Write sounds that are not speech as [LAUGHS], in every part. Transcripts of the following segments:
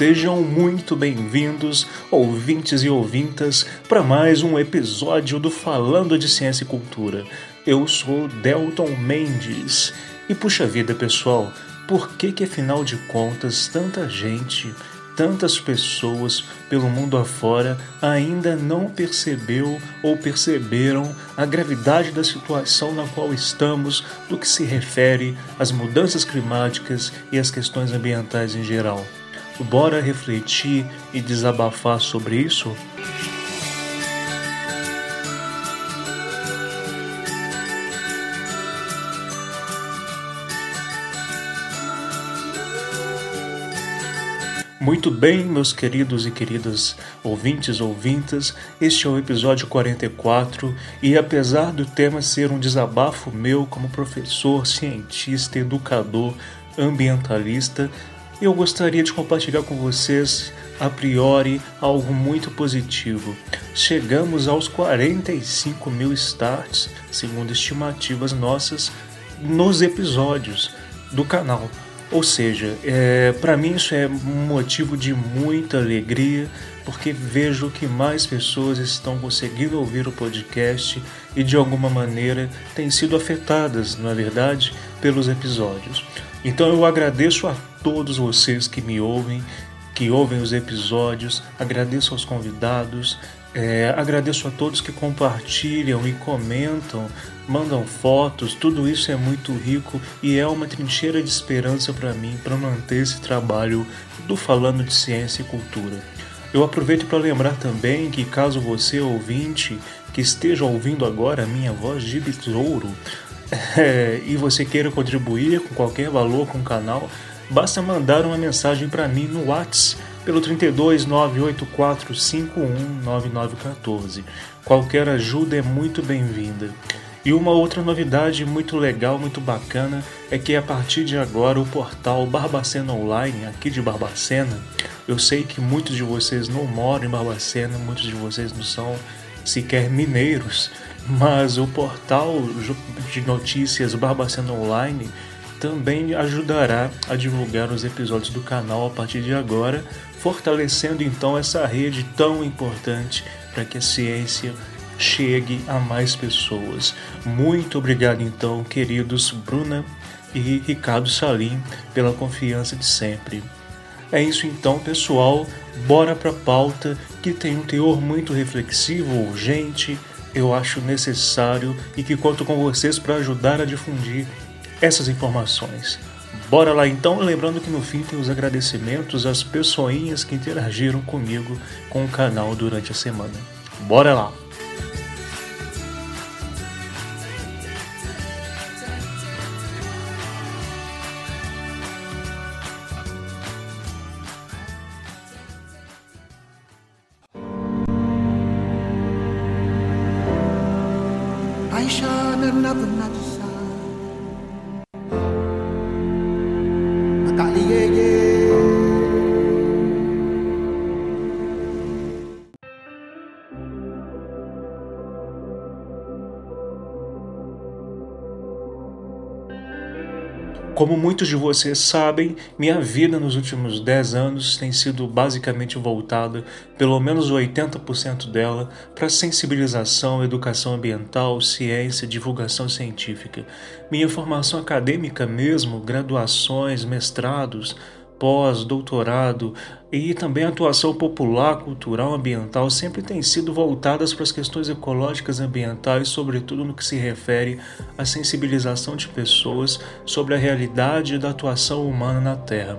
Sejam muito bem-vindos, ouvintes e ouvintas, para mais um episódio do Falando de Ciência e Cultura. Eu sou Delton Mendes. E puxa vida, pessoal, por que que afinal de contas tanta gente, tantas pessoas pelo mundo afora ainda não percebeu ou perceberam a gravidade da situação na qual estamos no que se refere às mudanças climáticas e às questões ambientais em geral? Bora refletir e desabafar sobre isso? Muito bem, meus queridos e queridas ouvintes ouvintas, este é o episódio 44 e apesar do tema ser um desabafo meu como professor, cientista, educador, ambientalista, eu gostaria de compartilhar com vocês, a priori, algo muito positivo. Chegamos aos 45 mil starts, segundo estimativas nossas, nos episódios do canal. Ou seja, é, para mim isso é motivo de muita alegria, porque vejo que mais pessoas estão conseguindo ouvir o podcast e de alguma maneira têm sido afetadas, na é verdade, pelos episódios. Então eu agradeço a todos vocês que me ouvem, que ouvem os episódios, agradeço aos convidados, é, agradeço a todos que compartilham e comentam, mandam fotos, tudo isso é muito rico e é uma trincheira de esperança para mim para manter esse trabalho do Falando de Ciência e Cultura. Eu aproveito para lembrar também que caso você ouvinte que esteja ouvindo agora a minha voz de besouro [LAUGHS] é, e você queira contribuir com qualquer valor com o canal, basta mandar uma mensagem para mim no WhatsApp pelo 32 984 519914. Qualquer ajuda é muito bem-vinda. E uma outra novidade muito legal, muito bacana, é que a partir de agora o portal Barbacena Online, aqui de Barbacena, eu sei que muitos de vocês não moram em Barbacena, muitos de vocês não são sequer mineiros, mas o portal de notícias Barbacena Online também ajudará a divulgar os episódios do canal a partir de agora, fortalecendo então essa rede tão importante para que a ciência chegue a mais pessoas. Muito obrigado então, queridos Bruna e Ricardo Salim, pela confiança de sempre. É isso então, pessoal. Bora para a pauta que tem um teor muito reflexivo, urgente, eu acho necessário e que conto com vocês para ajudar a difundir essas informações. Bora lá então, lembrando que no fim tem os agradecimentos às pessoinhas que interagiram comigo com o canal durante a semana. Bora lá! I shine another night. Como muitos de vocês sabem, minha vida nos últimos 10 anos tem sido basicamente voltada, pelo menos 80% dela, para sensibilização, educação ambiental, ciência, divulgação científica. Minha formação acadêmica mesmo, graduações, mestrados, pós, doutorado e também atuação popular, cultural, ambiental sempre têm sido voltadas para as questões ecológicas ambientais, sobretudo no que se refere à sensibilização de pessoas sobre a realidade da atuação humana na Terra.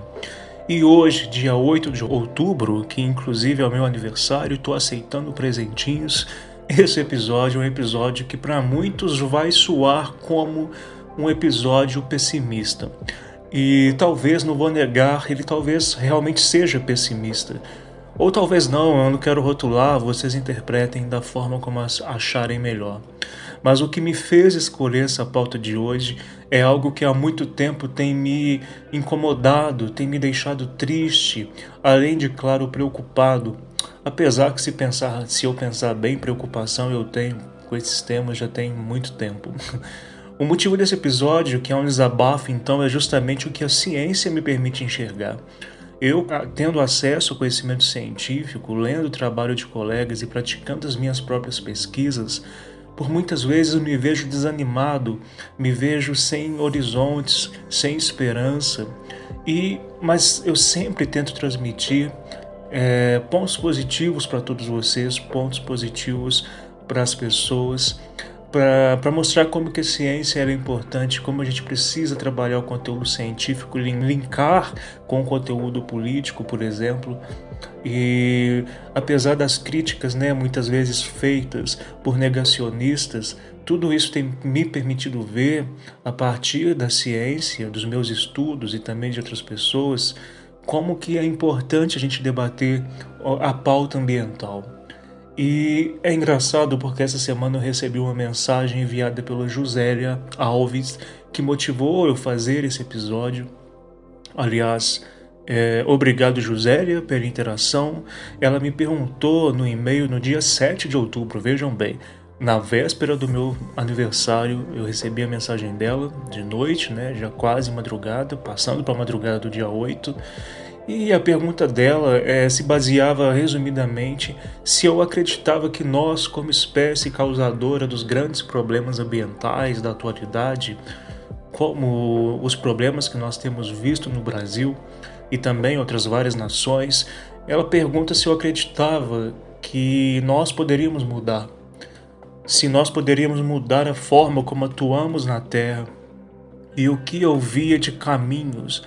E hoje, dia 8 de outubro, que inclusive é o meu aniversário, estou aceitando presentinhos. Esse episódio é um episódio que para muitos vai soar como um episódio pessimista. E talvez, não vou negar, ele talvez realmente seja pessimista. Ou talvez não, eu não quero rotular, vocês interpretem da forma como acharem melhor. Mas o que me fez escolher essa pauta de hoje é algo que há muito tempo tem me incomodado, tem me deixado triste, além de, claro, preocupado. Apesar que se pensar, se eu pensar bem, preocupação eu tenho com esses temas já tem muito tempo. [LAUGHS] O motivo desse episódio, que é um desabafo, então, é justamente o que a ciência me permite enxergar. Eu, tendo acesso ao conhecimento científico, lendo o trabalho de colegas e praticando as minhas próprias pesquisas, por muitas vezes me vejo desanimado, me vejo sem horizontes, sem esperança, e mas eu sempre tento transmitir é, pontos positivos para todos vocês, pontos positivos para as pessoas, para mostrar como que a ciência é importante, como a gente precisa trabalhar o conteúdo científico, linkar com o conteúdo político, por exemplo. E apesar das críticas, né, muitas vezes feitas por negacionistas, tudo isso tem me permitido ver, a partir da ciência, dos meus estudos e também de outras pessoas, como que é importante a gente debater a pauta ambiental. E é engraçado porque essa semana eu recebi uma mensagem enviada pela Josélia Alves que motivou eu fazer esse episódio. Aliás, é, obrigado Josélia pela interação. Ela me perguntou no e-mail no dia 7 de outubro, vejam bem, na véspera do meu aniversário, eu recebi a mensagem dela de noite, né, já quase madrugada, passando para a madrugada do dia 8. E a pergunta dela é, se baseava resumidamente se eu acreditava que nós, como espécie causadora dos grandes problemas ambientais da atualidade, como os problemas que nós temos visto no Brasil e também outras várias nações, ela pergunta se eu acreditava que nós poderíamos mudar, se nós poderíamos mudar a forma como atuamos na Terra e o que eu via de caminhos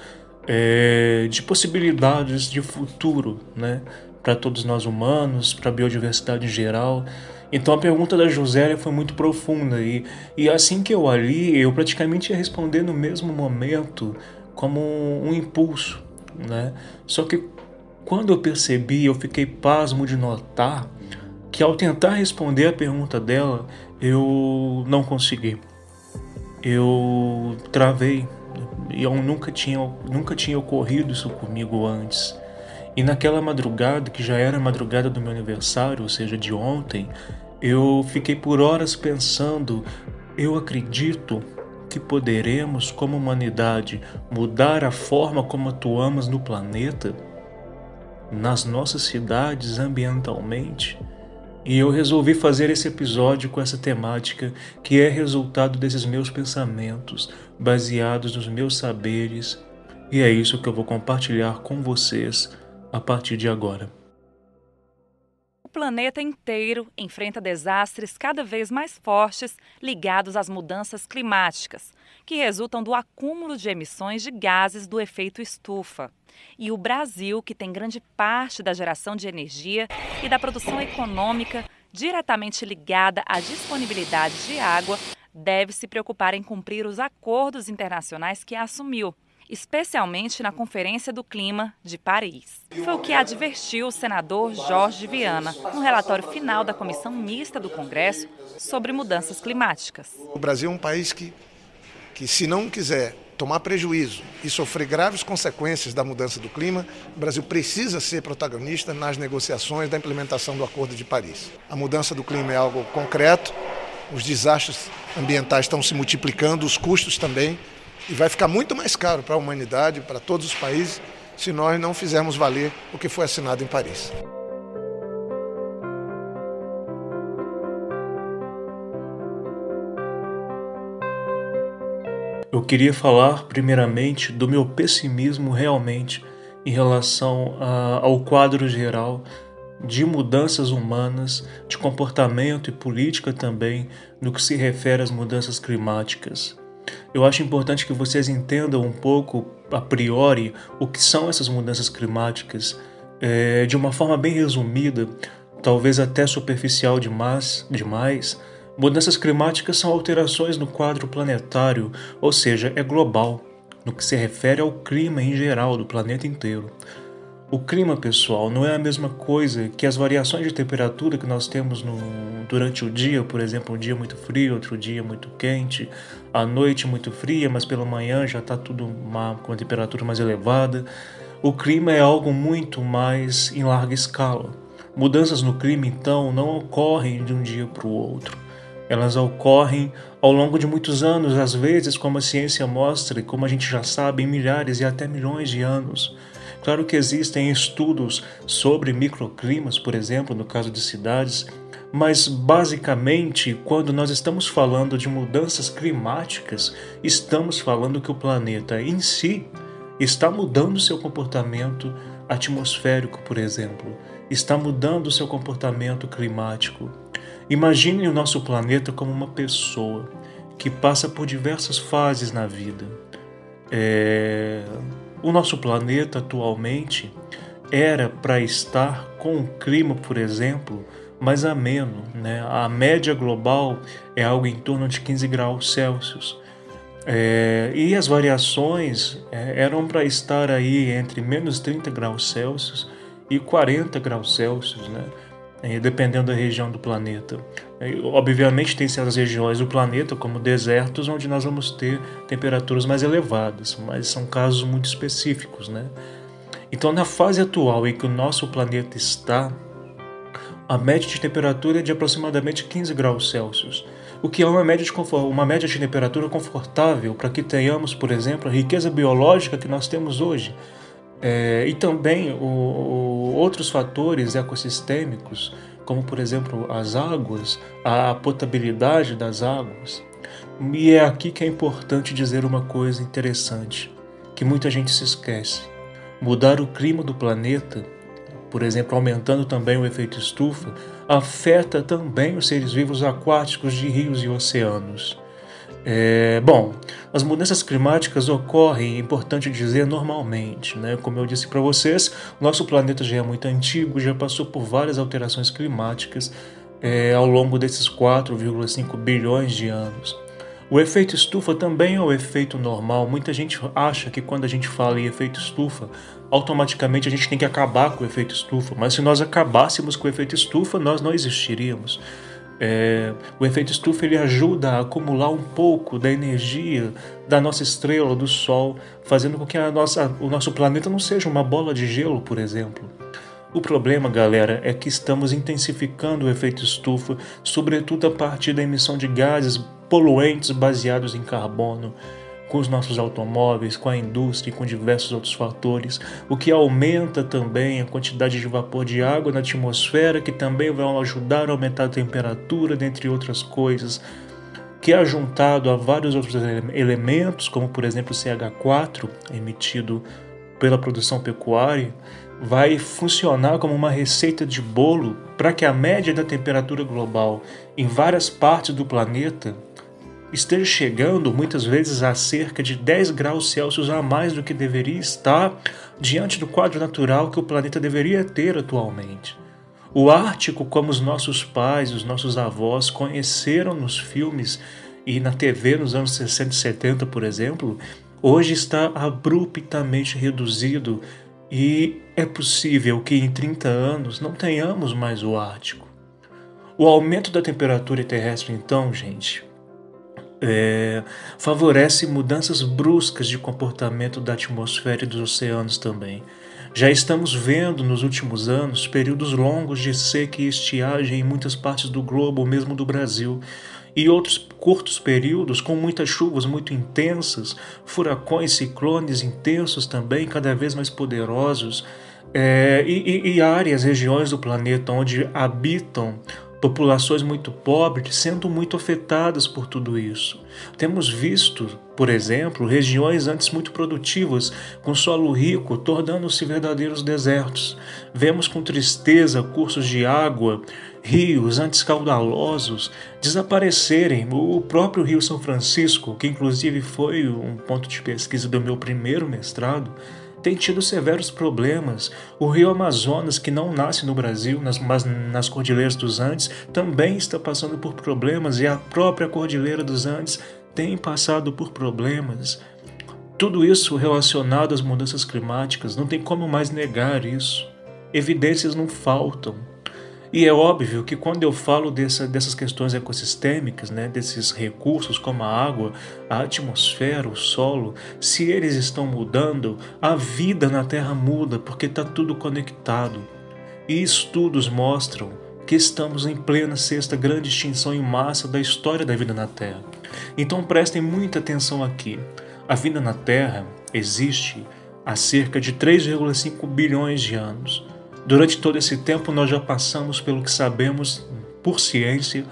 é, de possibilidades de futuro, né? Para todos nós humanos, para a biodiversidade em geral. Então a pergunta da Josélia foi muito profunda e, e assim que eu ali, eu praticamente ia responder no mesmo momento como um, um impulso, né? Só que quando eu percebi, eu fiquei pasmo de notar que ao tentar responder a pergunta dela, eu não consegui. Eu travei, eu nunca tinha, nunca tinha ocorrido isso comigo antes. E naquela madrugada, que já era a madrugada do meu aniversário, ou seja, de ontem, eu fiquei por horas pensando: eu acredito que poderemos, como humanidade, mudar a forma como atuamos no planeta, nas nossas cidades, ambientalmente. E eu resolvi fazer esse episódio com essa temática que é resultado desses meus pensamentos, baseados nos meus saberes, e é isso que eu vou compartilhar com vocês a partir de agora. O planeta inteiro enfrenta desastres cada vez mais fortes ligados às mudanças climáticas, que resultam do acúmulo de emissões de gases do efeito estufa. E o Brasil, que tem grande parte da geração de energia e da produção econômica diretamente ligada à disponibilidade de água, deve se preocupar em cumprir os acordos internacionais que assumiu, especialmente na Conferência do Clima de Paris. Foi o que advertiu o senador Jorge Viana no relatório final da Comissão Mista do Congresso sobre mudanças climáticas. O Brasil é um país que, que se não quiser tomar prejuízo e sofrer graves consequências da mudança do clima, o Brasil precisa ser protagonista nas negociações da implementação do Acordo de Paris. A mudança do clima é algo concreto, os desastres ambientais estão se multiplicando, os custos também, e vai ficar muito mais caro para a humanidade, para todos os países, se nós não fizermos valer o que foi assinado em Paris. Eu queria falar primeiramente do meu pessimismo realmente em relação a, ao quadro geral de mudanças humanas, de comportamento e política também, no que se refere às mudanças climáticas. Eu acho importante que vocês entendam um pouco, a priori, o que são essas mudanças climáticas, é, de uma forma bem resumida, talvez até superficial demais, demais. Mudanças climáticas são alterações no quadro planetário, ou seja, é global no que se refere ao clima em geral do planeta inteiro. O clima, pessoal, não é a mesma coisa que as variações de temperatura que nós temos no, durante o dia, por exemplo, um dia muito frio, outro dia muito quente, a noite muito fria, mas pela manhã já está tudo uma, com uma temperatura mais elevada. O clima é algo muito mais em larga escala. Mudanças no clima, então, não ocorrem de um dia para o outro. Elas ocorrem ao longo de muitos anos, às vezes, como a ciência mostra e como a gente já sabe, em milhares e até milhões de anos. Claro que existem estudos sobre microclimas, por exemplo, no caso de cidades, mas basicamente, quando nós estamos falando de mudanças climáticas, estamos falando que o planeta em si está mudando seu comportamento atmosférico, por exemplo, está mudando seu comportamento climático. Imagine o nosso planeta como uma pessoa que passa por diversas fases na vida. É o nosso planeta atualmente era para estar com um clima, por exemplo, mais ameno. Né? A média global é algo em torno de 15 graus Celsius. É, e as variações é, eram para estar aí entre menos 30 graus Celsius e 40 graus Celsius, né? É, dependendo da região do planeta. É, obviamente, tem certas regiões do planeta, como desertos, onde nós vamos ter temperaturas mais elevadas, mas são casos muito específicos. Né? Então, na fase atual em que o nosso planeta está, a média de temperatura é de aproximadamente 15 graus Celsius, o que é uma média de, uma média de temperatura confortável para que tenhamos, por exemplo, a riqueza biológica que nós temos hoje. É, e também o, o, outros fatores ecossistêmicos como por exemplo as águas, a potabilidade das águas. E é aqui que é importante dizer uma coisa interessante, que muita gente se esquece. Mudar o clima do planeta, por exemplo, aumentando também o efeito estufa, afeta também os seres vivos aquáticos de rios e oceanos. É, bom, as mudanças climáticas ocorrem, é importante dizer, normalmente. Né? Como eu disse para vocês, nosso planeta já é muito antigo, já passou por várias alterações climáticas é, ao longo desses 4,5 bilhões de anos. O efeito estufa também é o efeito normal. Muita gente acha que quando a gente fala em efeito estufa, automaticamente a gente tem que acabar com o efeito estufa. Mas se nós acabássemos com o efeito estufa, nós não existiríamos. É, o efeito estufa ele ajuda a acumular um pouco da energia da nossa estrela, do Sol, fazendo com que a nossa, o nosso planeta não seja uma bola de gelo, por exemplo. O problema, galera, é que estamos intensificando o efeito estufa, sobretudo a partir da emissão de gases poluentes baseados em carbono com os nossos automóveis, com a indústria e com diversos outros fatores, o que aumenta também a quantidade de vapor de água na atmosfera, que também vai ajudar a aumentar a temperatura, dentre outras coisas, que é juntado a vários outros elementos, como por exemplo o CH4, emitido pela produção pecuária, vai funcionar como uma receita de bolo para que a média da temperatura global em várias partes do planeta esteja chegando muitas vezes a cerca de 10 graus Celsius a mais do que deveria estar diante do quadro natural que o planeta deveria ter atualmente. O Ártico, como os nossos pais, os nossos avós conheceram nos filmes e na TV nos anos 60 e 70, por exemplo, hoje está abruptamente reduzido e é possível que em 30 anos não tenhamos mais o Ártico. O aumento da temperatura terrestre, então, gente, é, favorece mudanças bruscas de comportamento da atmosfera e dos oceanos também. Já estamos vendo nos últimos anos períodos longos de seca e estiagem em muitas partes do globo, mesmo do Brasil, e outros curtos períodos com muitas chuvas muito intensas, furacões, ciclones intensos também, cada vez mais poderosos, é, e, e, áreas, regiões do planeta onde habitam populações muito pobres sendo muito afetadas por tudo isso. Temos visto, por exemplo, regiões antes muito produtivas, com solo rico, tornando-se verdadeiros desertos. Vemos com tristeza cursos de água, rios antes caudalosos desaparecerem. O próprio Rio São Francisco, que inclusive foi um ponto de pesquisa do meu primeiro mestrado, tem tido severos problemas. O rio Amazonas, que não nasce no Brasil, nas, mas nas Cordilheiras dos Andes, também está passando por problemas e a própria Cordilheira dos Andes tem passado por problemas. Tudo isso relacionado às mudanças climáticas, não tem como mais negar isso. Evidências não faltam. E é óbvio que quando eu falo dessa, dessas questões ecossistêmicas, né, desses recursos como a água, a atmosfera, o solo, se eles estão mudando, a vida na Terra muda porque está tudo conectado. E estudos mostram que estamos em plena sexta grande extinção em massa da história da vida na Terra. Então prestem muita atenção aqui. A vida na Terra existe há cerca de 3,5 bilhões de anos. Durante todo esse tempo, nós já passamos pelo que sabemos por ciência,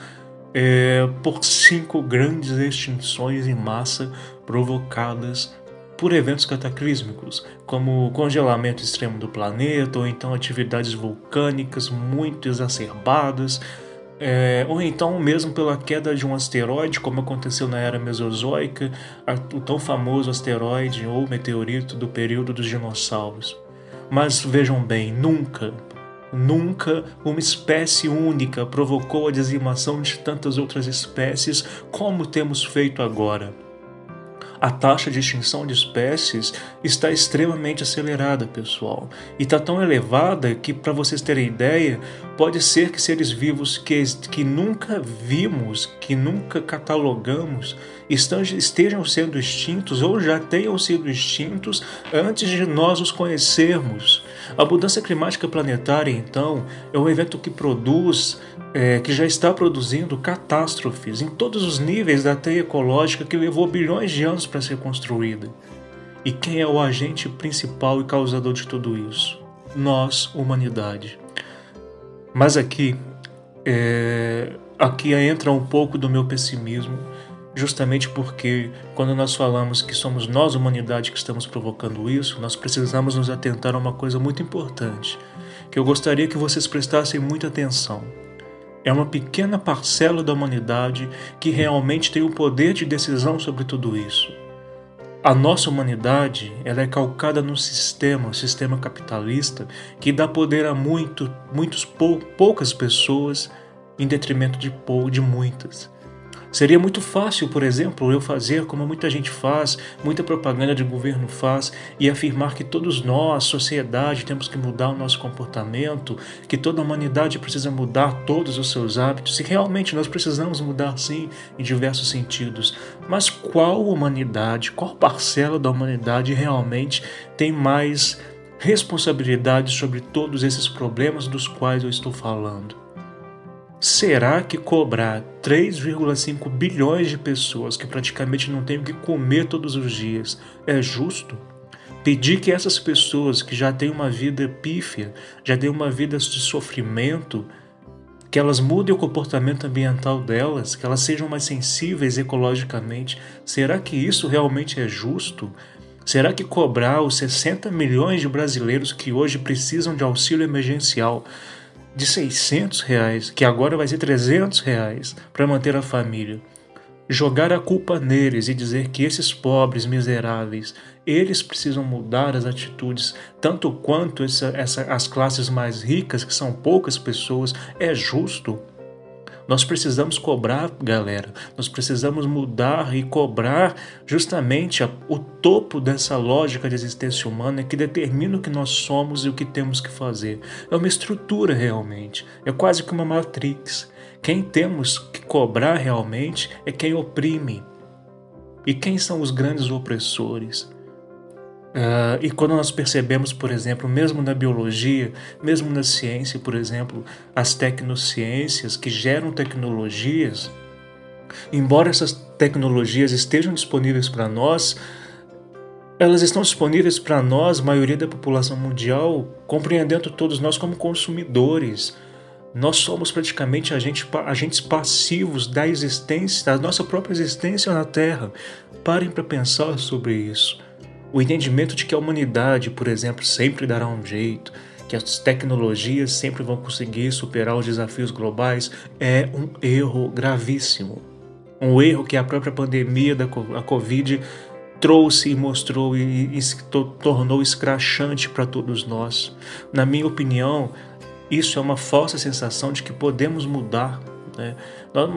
é, por cinco grandes extinções em massa provocadas por eventos cataclísmicos, como o congelamento extremo do planeta, ou então atividades vulcânicas muito exacerbadas, é, ou então mesmo pela queda de um asteroide, como aconteceu na era Mesozoica, o tão famoso asteroide ou meteorito do período dos dinossauros. Mas vejam bem, nunca, nunca uma espécie única provocou a dizimação de tantas outras espécies como temos feito agora a taxa de extinção de espécies está extremamente acelerada, pessoal. E está tão elevada que, para vocês terem ideia, pode ser que seres vivos que, que nunca vimos, que nunca catalogamos, estejam sendo extintos ou já tenham sido extintos antes de nós os conhecermos. A mudança climática planetária, então, é um evento que produz, é, que já está produzindo catástrofes em todos os níveis da teia ecológica que levou bilhões de anos para ser construída. E quem é o agente principal e causador de tudo isso? Nós, humanidade. Mas aqui, é, aqui entra um pouco do meu pessimismo justamente porque quando nós falamos que somos nós, humanidade, que estamos provocando isso, nós precisamos nos atentar a uma coisa muito importante, que eu gostaria que vocês prestassem muita atenção. É uma pequena parcela da humanidade que realmente tem o poder de decisão sobre tudo isso. A nossa humanidade ela é calcada no sistema, o sistema capitalista, que dá poder a muito, muitos pou, poucas pessoas em detrimento de, pou, de muitas. Seria muito fácil, por exemplo, eu fazer como muita gente faz, muita propaganda de governo faz, e afirmar que todos nós, sociedade, temos que mudar o nosso comportamento, que toda a humanidade precisa mudar todos os seus hábitos, e realmente nós precisamos mudar sim em diversos sentidos. Mas qual humanidade, qual parcela da humanidade realmente tem mais responsabilidade sobre todos esses problemas dos quais eu estou falando? Será que cobrar 3,5 bilhões de pessoas que praticamente não têm o que comer todos os dias é justo? Pedir que essas pessoas que já têm uma vida pífia, já têm uma vida de sofrimento, que elas mudem o comportamento ambiental delas, que elas sejam mais sensíveis ecologicamente, será que isso realmente é justo? Será que cobrar os 60 milhões de brasileiros que hoje precisam de auxílio emergencial de 600 reais, que agora vai ser 300 reais, para manter a família. Jogar a culpa neles e dizer que esses pobres miseráveis, eles precisam mudar as atitudes, tanto quanto essa, essa, as classes mais ricas, que são poucas pessoas, é justo? Nós precisamos cobrar, galera. Nós precisamos mudar e cobrar justamente a, o topo dessa lógica de existência humana que determina o que nós somos e o que temos que fazer. É uma estrutura realmente. É quase que uma matrix. Quem temos que cobrar realmente é quem oprime. E quem são os grandes opressores? Uh, e quando nós percebemos, por exemplo, mesmo na biologia, mesmo na ciência, por exemplo, as tecnociências que geram tecnologias, embora essas tecnologias estejam disponíveis para nós, elas estão disponíveis para nós, maioria da população mundial, compreendendo todos nós como consumidores. Nós somos praticamente agentes, agentes passivos da existência, da nossa própria existência na Terra. Parem para pensar sobre isso. O entendimento de que a humanidade, por exemplo, sempre dará um jeito, que as tecnologias sempre vão conseguir superar os desafios globais, é um erro gravíssimo. Um erro que a própria pandemia da Covid trouxe e mostrou e, se tornou escrachante para todos nós. Na minha opinião, isso é uma falsa sensação de que podemos mudar Né?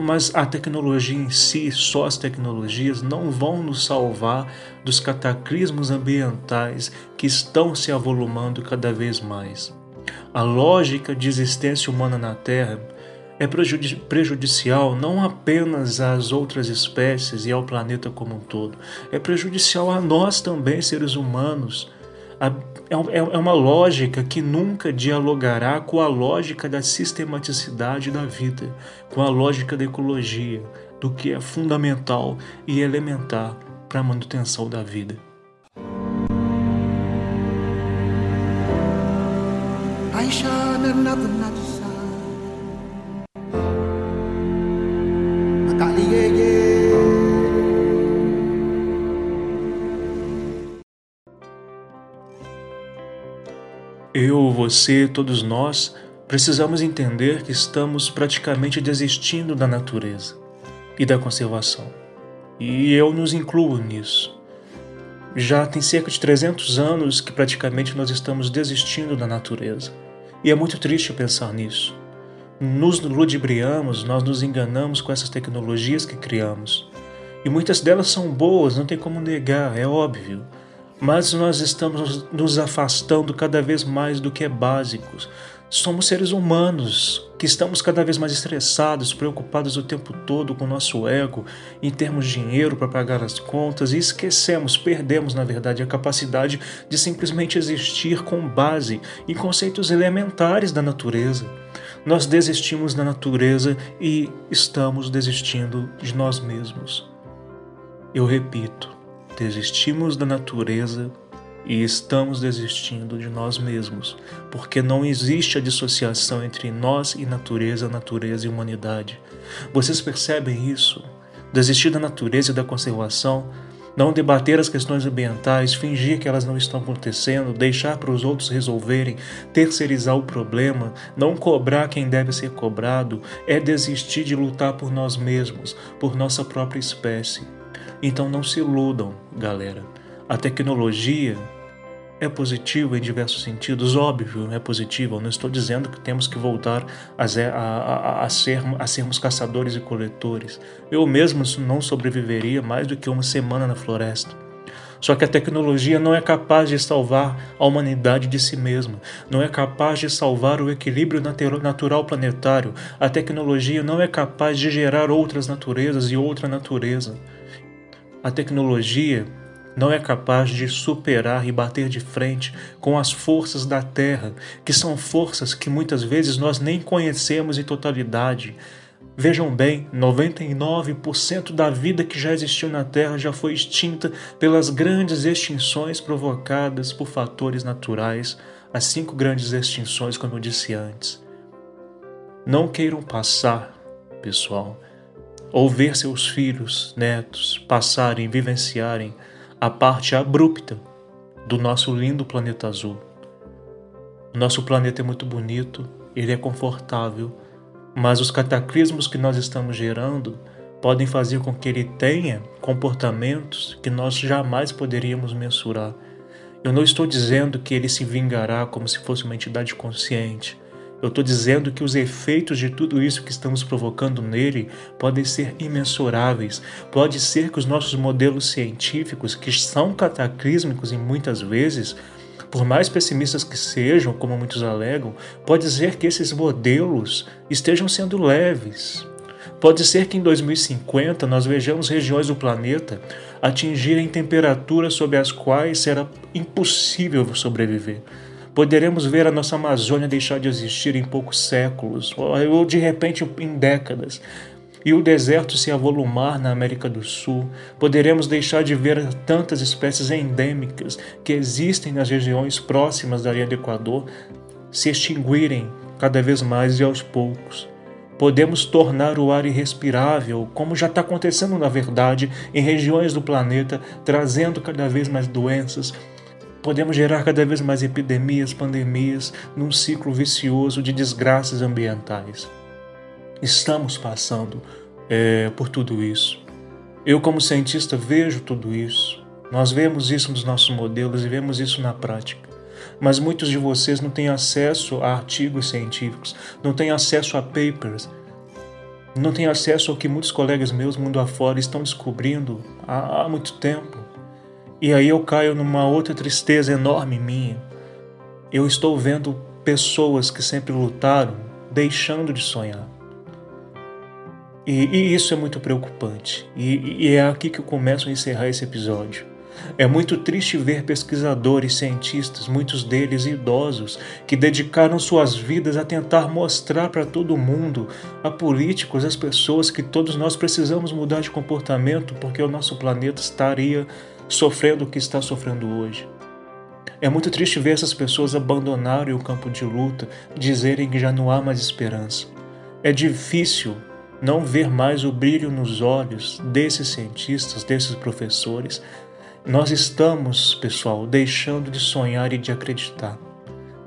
Mas a tecnologia em si, só as tecnologias, não vão nos salvar dos cataclismos ambientais que estão se avolumando cada vez mais. A lógica de existência humana na Terra é prejudicial não apenas às outras espécies e ao planeta como um todo, é prejudicial a nós também, seres humanos. É, é, é uma lógica que nunca dialogará com a lógica da sistematicidade da vida, com a lógica da ecologia, do que é fundamental e elementar para a manutenção da vida. Eu, você, todos nós precisamos entender que estamos praticamente desistindo da natureza e da conservação. E eu nos incluo nisso. Já tem cerca de 300 anos que praticamente nós estamos desistindo da natureza. E é muito triste pensar nisso. Nos ludibriamos, nós nos enganamos com essas tecnologias que criamos. E muitas delas são boas, não tem como negar, é óbvio mas nós estamos nos afastando cada vez mais do que é básico. Somos seres humanos que estamos cada vez mais estressados, preocupados o tempo todo com o nosso ego, em termos de dinheiro para pagar as contas e esquecemos, perdemos na verdade a capacidade de simplesmente existir com base em conceitos elementares da natureza. Nós desistimos da natureza e estamos desistindo de nós mesmos. Eu repito, desistimos da natureza e estamos desistindo de nós mesmos, porque não existe a dissociação entre nós e natureza, natureza e humanidade. Vocês percebem isso? Desistir da natureza e da conservação, não debater as questões ambientais, fingir que elas não estão acontecendo, deixar para os outros resolverem, terceirizar o problema, não cobrar quem deve ser cobrado, é desistir de lutar por nós mesmos, por nossa própria espécie. Então não se iludam, galera. A tecnologia é positiva em diversos sentidos, óbvio, é positiva. Eu não estou dizendo que temos que voltar a, a, a, ser, a sermos caçadores e coletores. Eu mesmo não sobreviveria mais do que uma semana na floresta. Só que a tecnologia não é capaz de salvar a humanidade de si mesma, não é capaz de salvar o equilíbrio natural planetário. A tecnologia não é capaz de gerar outras naturezas e outra natureza. A tecnologia não é capaz de superar e bater de frente com as forças da Terra, que são forças que muitas vezes nós nem conhecemos em totalidade. Vejam bem, 99% da vida que já existiu na Terra já foi extinta pelas grandes extinções provocadas por fatores naturais, as cinco grandes extinções, como eu disse antes. Não queiram passar, pessoal, ou ver seus filhos, netos passarem, vivenciarem a parte abrupta do nosso lindo planeta azul. O nosso planeta é muito bonito, ele é confortável, mas os cataclismos que nós estamos gerando podem fazer com que ele tenha comportamentos que nós jamais poderíamos mensurar. Eu não estou dizendo que ele se vingará como se fosse uma entidade consciente. Eu estou dizendo que os efeitos de tudo isso que estamos provocando nele podem ser imensuráveis. Pode ser que os nossos modelos científicos, que são cataclísmicos em muitas vezes, por mais pessimistas que sejam, como muitos alegam, pode ser que esses modelos estejam sendo leves. Pode ser que em 2050 nós vejamos regiões do planeta atingirem temperaturas sobre as quais será impossível sobreviver poderemos ver a nossa Amazônia deixar de existir em poucos séculos, ou de repente em décadas, e o deserto se avolumar na América do Sul. Poderemos deixar de ver tantas espécies endêmicas que existem nas regiões próximas da linha do Equador se extinguirem cada vez mais e aos poucos. Podemos tornar o ar irrespirável, como já está acontecendo na verdade em regiões do planeta, trazendo cada vez mais doenças, podemos gerar cada vez mais epidemias, pandemias, num ciclo vicioso de desgraças ambientais. Estamos passando é, por tudo isso. Eu, como cientista, vejo tudo isso. Nós vemos isso nos nossos modelos e vemos isso na prática. Mas muitos de vocês não têm acesso a artigos científicos, não têm acesso a papers. não têm acesso ao que muitos colegas meus mundo afora estão descobrindo há, há muito tempo. E aí eu caio numa outra tristeza enorme minha. Eu estou vendo pessoas que sempre lutaram deixando de sonhar. E, e isso é muito preocupante. E, e é aqui que eu começo a encerrar esse episódio. É muito triste ver pesquisadores, cientistas, muitos deles idosos, que dedicaram suas vidas a tentar mostrar para todo mundo, a políticos, as pessoas, que todos nós precisamos mudar de comportamento porque o nosso planeta estaria sofrendo o que está sofrendo hoje. É muito triste ver essas pessoas abandonarem o campo de luta, dizerem que já não há mais esperança. É difícil não ver mais o brilho nos olhos desses cientistas, desses professores. Nós estamos, pessoal, deixando de sonhar e de acreditar.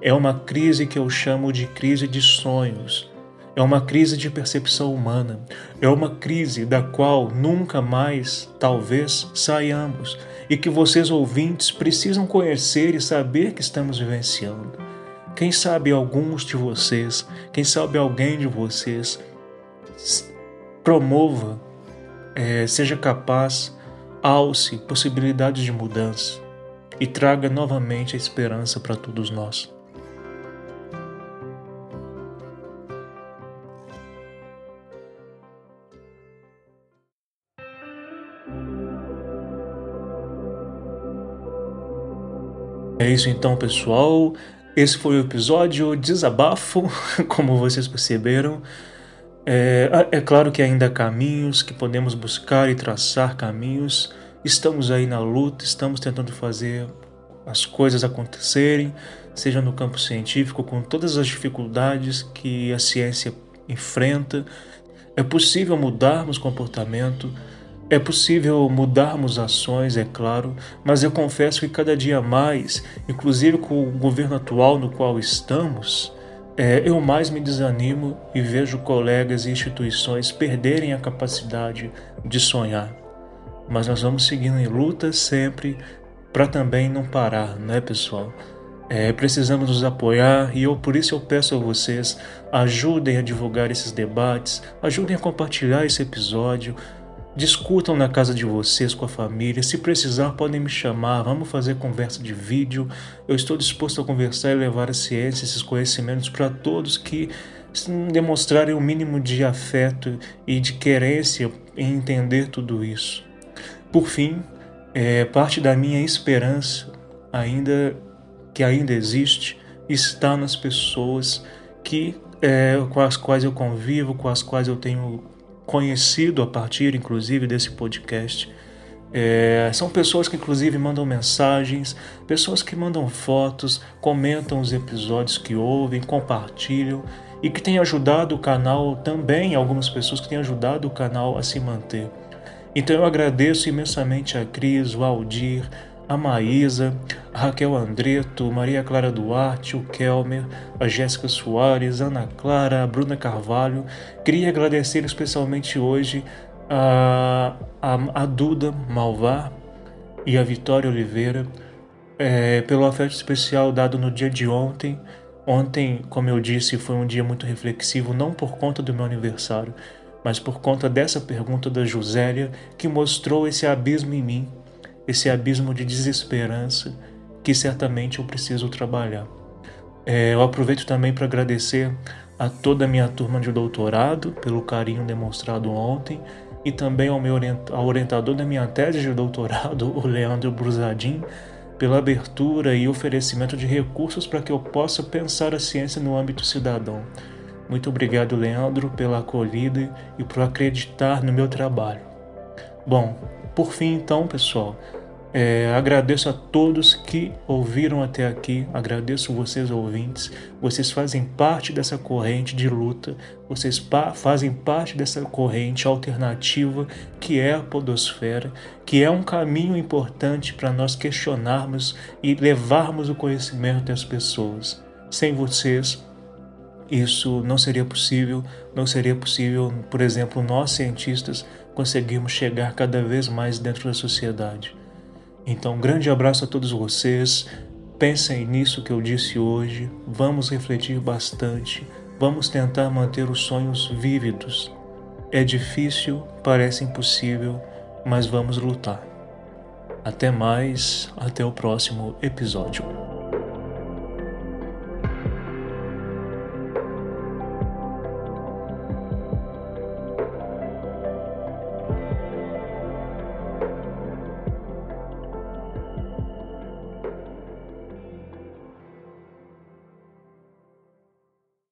É uma crise que eu chamo de crise de sonhos. É uma crise de percepção humana. É uma crise da qual nunca mais, talvez, saiamos e que vocês ouvintes precisam conhecer e saber que estamos vivenciando. Quem sabe alguns de vocês, quem sabe alguém de vocês promova, é, seja capaz, alce possibilidades de mudança e traga novamente a esperança para todos nós. É isso então, pessoal. Esse foi o episódio Desabafo, [LAUGHS] como vocês perceberam. É, é, claro que ainda há caminhos que podemos buscar e traçar caminhos. Estamos aí na luta, estamos tentando fazer as coisas acontecerem, seja no campo científico, com todas as dificuldades que a ciência enfrenta. É possível mudarmos comportamento, é possível mudarmos ações, é claro, mas eu confesso que cada dia mais, inclusive com o governo atual no qual estamos, é, eu mais me desanimo e vejo colegas e instituições perderem a capacidade de sonhar. Mas nós vamos seguindo em luta sempre para também não parar, né, pessoal? É, precisamos nos apoiar e eu por isso eu peço a vocês ajudem a divulgar esses debates, ajudem a compartilhar esse episódio, Discutam na casa de vocês com a família. Se precisar, podem me chamar. Vamos fazer conversa de vídeo. Eu estou disposto a conversar e levar a ciência, esses conhecimentos para todos que demonstrarem o um mínimo de afeto e de querência em entender tudo isso. Por fim, é, parte da minha esperança, ainda que ainda existe, está nas pessoas que é, com as quais eu convivo, com as quais eu tenho conhecido a partir, inclusive, desse podcast. É, são pessoas que, inclusive, mandam mensagens, pessoas que mandam fotos, comentam os episódios que ouvem, compartilham e que têm ajudado o canal também, algumas pessoas que têm ajudado o canal a se manter. Então eu agradeço imensamente a Cris, o Aldir, a Maísa, a Raquel Andreto, Maria Clara Duarte, o Kelmer, a Jéssica Soares, Ana Clara, a Bruna Carvalho. Queria agradecer especialmente hoje a, a, a Duda Malvar e a Vitória Oliveira é, pelo afeto especial dado no dia de ontem. Ontem, como eu disse, foi um dia muito reflexivo, não por conta do meu aniversário, mas por conta dessa pergunta da Josélia que mostrou esse abismo em mim esse abismo de desesperança que certamente eu preciso trabalhar. É, eu aproveito também para agradecer a toda a minha turma de doutorado pelo carinho demonstrado ontem e também ao meu ao orientador da minha tese de doutorado, [LAUGHS] o Leandro Brusadin, pela abertura e oferecimento de recursos para que eu possa pensar a ciência no âmbito cidadão. Muito obrigado, Leandro, pela acolhida e por acreditar no meu trabalho. Bom, por fim, então, pessoal, é, agradeço a todos que ouviram até aqui, agradeço vocês ouvintes, vocês fazem parte dessa corrente de luta, vocês pa fazem parte dessa corrente alternativa que é a Podosfera, que é um caminho importante para nós questionarmos e levarmos o conhecimento às pessoas. Sem vocês, isso não seria possível, não seria possível, por exemplo, nós cientistas conseguirmos chegar cada vez mais dentro da sociedade. Então, um grande abraço a todos vocês. Pensem nisso que eu disse hoje. Vamos refletir bastante. Vamos tentar manter os sonhos vívidos. É difícil, parece impossível, mas vamos lutar. Até mais, até o próximo episódio.